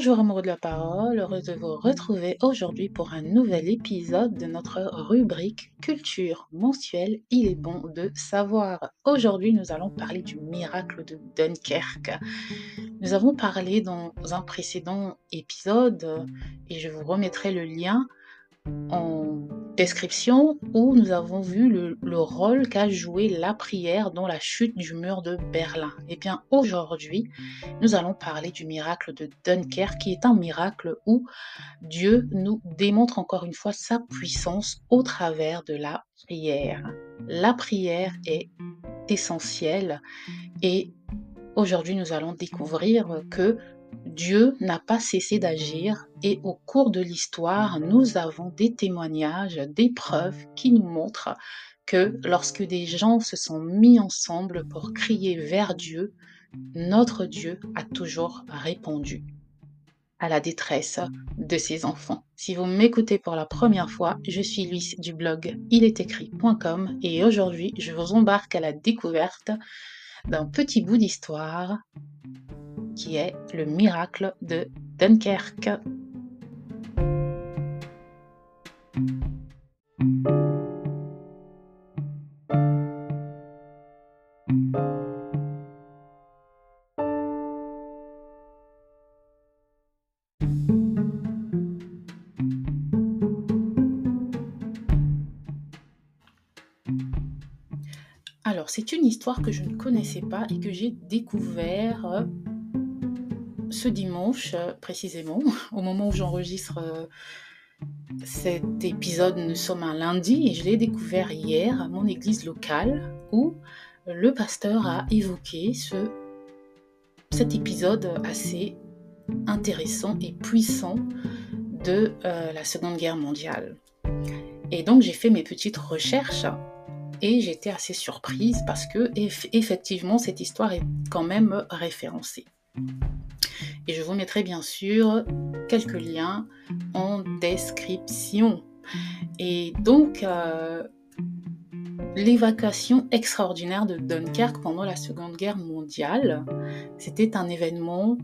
Bonjour amoureux de la parole, heureuse de vous retrouver aujourd'hui pour un nouvel épisode de notre rubrique Culture mensuelle. Il est bon de savoir. Aujourd'hui, nous allons parler du miracle de Dunkerque. Nous avons parlé dans un précédent épisode, et je vous remettrai le lien en description où nous avons vu le, rôle qu'a joué la prière dans la chute du mur de Berlin. Et eh bien aujourd'hui, nous allons parler du miracle de Dunkerque qui est un miracle où Dieu nous démontre encore une fois sa puissance au travers de la prière. La prière est essentielle et aujourd'hui nous allons découvrir que Dieu n'a pas cessé d'agir et au cours de l'histoire, nous avons des témoignages, des preuves qui nous montrent que lorsque des gens se sont mis ensemble pour crier vers Dieu, notre Dieu a toujours répondu à la détresse de ses enfants. Si vous m'écoutez pour la première fois, je suis Luce du blog ilestécrit.com et aujourd'hui je vous embarque à la découverte d'un petit bout d'histoire qui est le miracle de Dunkerque. Alors, c'est une histoire que je ne connaissais pas et que j'ai découvert ce dimanche euh, précisément, au moment où j'enregistre euh, cet épisode, nous sommes un lundi et je l'ai découvert hier à mon église locale où le pasteur a évoqué ce, cet épisode assez intéressant et puissant de euh, la Seconde Guerre mondiale. Et donc j'ai fait mes petites recherches et j'étais assez surprise parce que effectivement cette histoire est quand même référencée. Et je vous mettrai bien sûr quelques liens en description. Et donc, euh, l'évacuation extraordinaire de Dunkerque pendant la Seconde Guerre mondiale, c'était un événement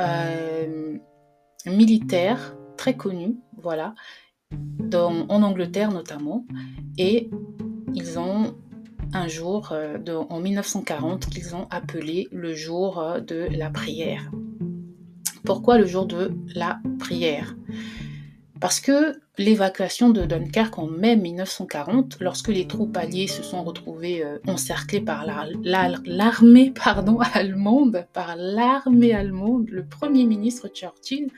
euh, militaire très connu, voilà, en Angleterre notamment. Et ils ont un jour, euh, en 1940, qu'ils ont appelé le jour de la prière. Pourquoi le jour de la prière? Parce que l'évacuation de Dunkerque en mai 1940, lorsque les troupes alliées se sont retrouvées euh, encerclées par l'armée allemande, par l'armée allemande, le Premier ministre Churchill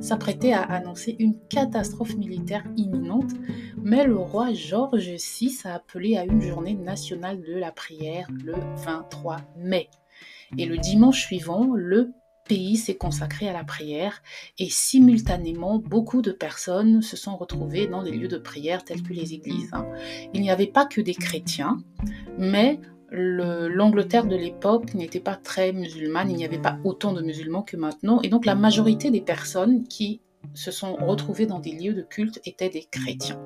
s'apprêtait à annoncer une catastrophe militaire imminente, mais le roi George VI a appelé à une journée nationale de la prière le 23 mai. Et le dimanche suivant, le pays s'est consacré à la prière et simultanément beaucoup de personnes se sont retrouvées dans des lieux de prière tels que les églises. Hein. Il n'y avait pas que des chrétiens, mais l'Angleterre de l'époque n'était pas très musulmane, il n'y avait pas autant de musulmans que maintenant, et donc la majorité des personnes qui se sont retrouvées dans des lieux de culte étaient des chrétiens.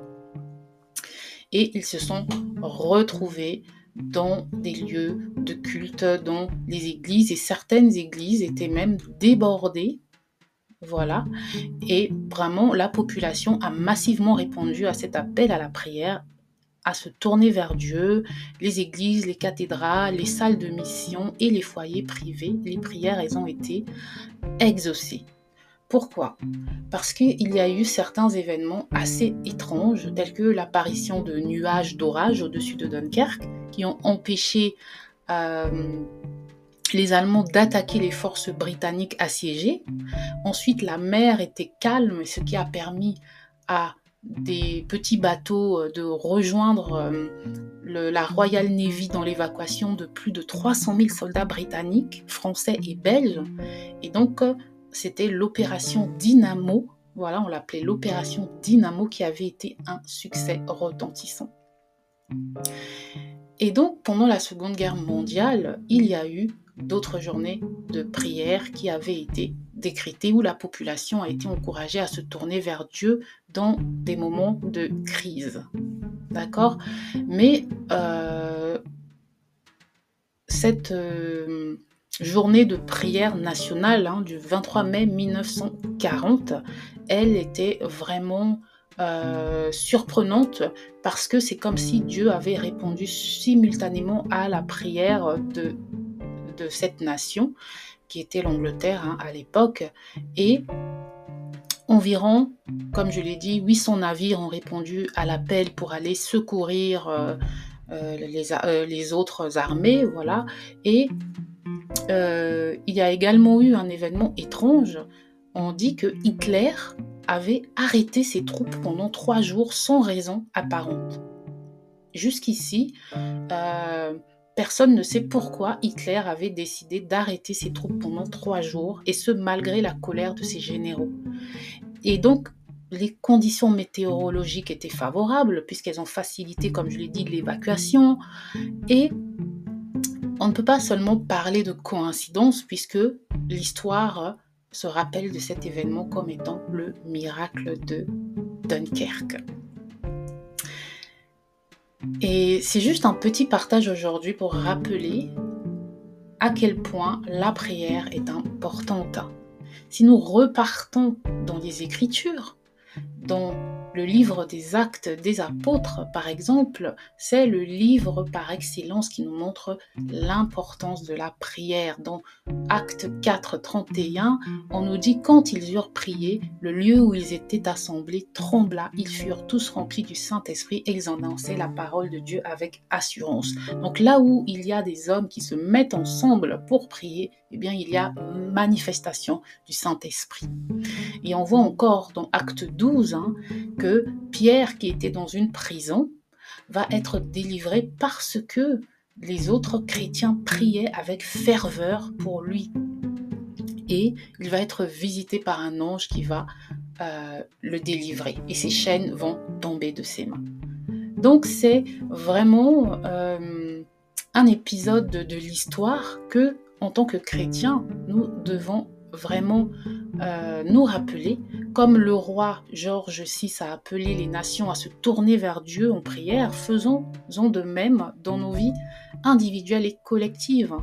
Et ils se sont retrouvés dans des lieux de culte, dans les églises, et certaines églises étaient même débordées. Voilà. Et vraiment, la population a massivement répondu à cet appel à la prière, à se tourner vers Dieu. Les églises, les cathédrales, les salles de mission et les foyers privés, les prières, elles ont été exaucées. Pourquoi? Parce qu'il y a eu certains événements assez étranges, tels que l'apparition de nuages d'orage au-dessus de Dunkerque, qui ont empêché euh, les Allemands d'attaquer les forces britanniques assiégées. Ensuite, la mer était calme, ce qui a permis à des petits bateaux euh, de rejoindre euh, la Royal Navy dans l'évacuation de plus de 300 000 soldats britanniques, français et belges. Et donc, c'était l'opération Dynamo. Voilà, on l'appelait l'opération Dynamo qui avait été un succès retentissant. Et donc, pendant la Seconde Guerre mondiale, il y a eu d'autres journées de prière qui avaient été décrétées où la population a été encouragée à se tourner vers Dieu dans des moments de crise. D'accord? Mais euh, cette, euh, journée de prière nationale hein, du 23 mai 1940, elle était vraiment euh, surprenante parce que c'est comme si Dieu avait répondu simultanément à la prière de, de cette nation qui était l'Angleterre hein, à l'époque et environ, comme je l'ai dit, 800 navires ont répondu à l'appel pour aller secourir euh, euh, les, les, autres armées, voilà. Et il y a également eu un événement étrange. On dit que Hitler avait arrêté ses troupes pendant trois jours sans raison apparente. Jusqu'ici, euh, personne ne sait pourquoi Hitler avait décidé d'arrêter ses troupes pendant trois jours, et ce malgré la colère de ses généraux. Et donc, les conditions météorologiques étaient favorables, puisqu'elles ont facilité, comme je l'ai dit, l'évacuation. Et on ne peut pas seulement parler de coïncidence, puisque l'histoire se rappelle de cet événement comme étant le miracle de Dunkerque. Et c'est juste un petit partage aujourd'hui pour rappeler à quel point la prière est importante. Si nous repartons dans les Écritures, dans le livre des actes des apôtres, par exemple, c'est le livre par excellence qui nous montre l'importance de la prière. Dans Acte 4, 31, on nous dit quand ils eurent prié, le lieu où ils étaient assemblés trembla, ils furent tous remplis du Saint-Esprit et ils annonçaient la parole de Dieu avec assurance. Donc là où il y a des hommes qui se mettent ensemble pour prier, eh bien il y a manifestation du Saint-Esprit. Et on voit encore dans Acte 12 hein, Pierre, qui était dans une prison, va être délivré parce que les autres chrétiens priaient avec ferveur pour lui. Et il va être visité par un ange qui va euh, le délivrer. Et ses chaînes vont tomber de ses mains. Donc c'est vraiment euh, un épisode de, de l'histoire que, en tant que chrétiens, nous devons vraiment euh, nous rappeler, comme le roi Georges VI a appelé les nations à se tourner vers Dieu en prière, faisons-en de même dans nos vies individuelles et collectives.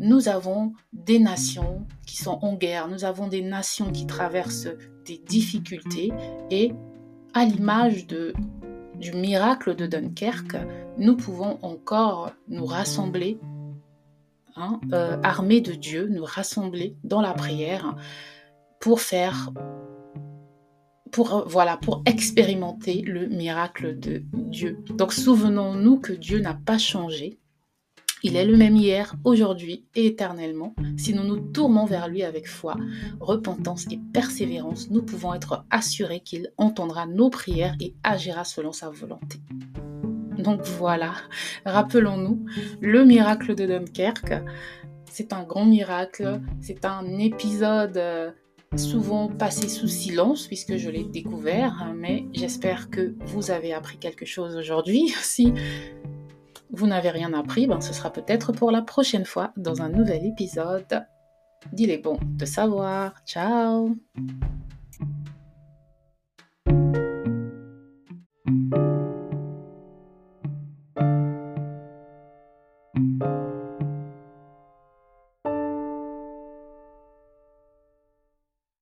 Nous avons des nations qui sont en guerre, nous avons des nations qui traversent des difficultés et à l'image du miracle de Dunkerque, nous pouvons encore nous rassembler Hein, euh, armés de Dieu, nous rassembler dans la prière pour faire, pour, voilà, pour expérimenter le miracle de Dieu. Donc souvenons-nous que Dieu n'a pas changé. Il est le même hier, aujourd'hui et éternellement. Si nous nous tournons vers lui avec foi, repentance et persévérance, nous pouvons être assurés qu'il entendra nos prières et agira selon sa volonté. Donc voilà, rappelons-nous, le miracle de Dunkerque, c'est un grand miracle, c'est un épisode euh, souvent passé sous silence puisque je l'ai découvert, mais j'espère que vous avez appris quelque chose aujourd'hui. Si vous n'avez rien appris, ben ce sera peut-être pour la prochaine fois dans un nouvel épisode. Dis les bons de savoir. Ciao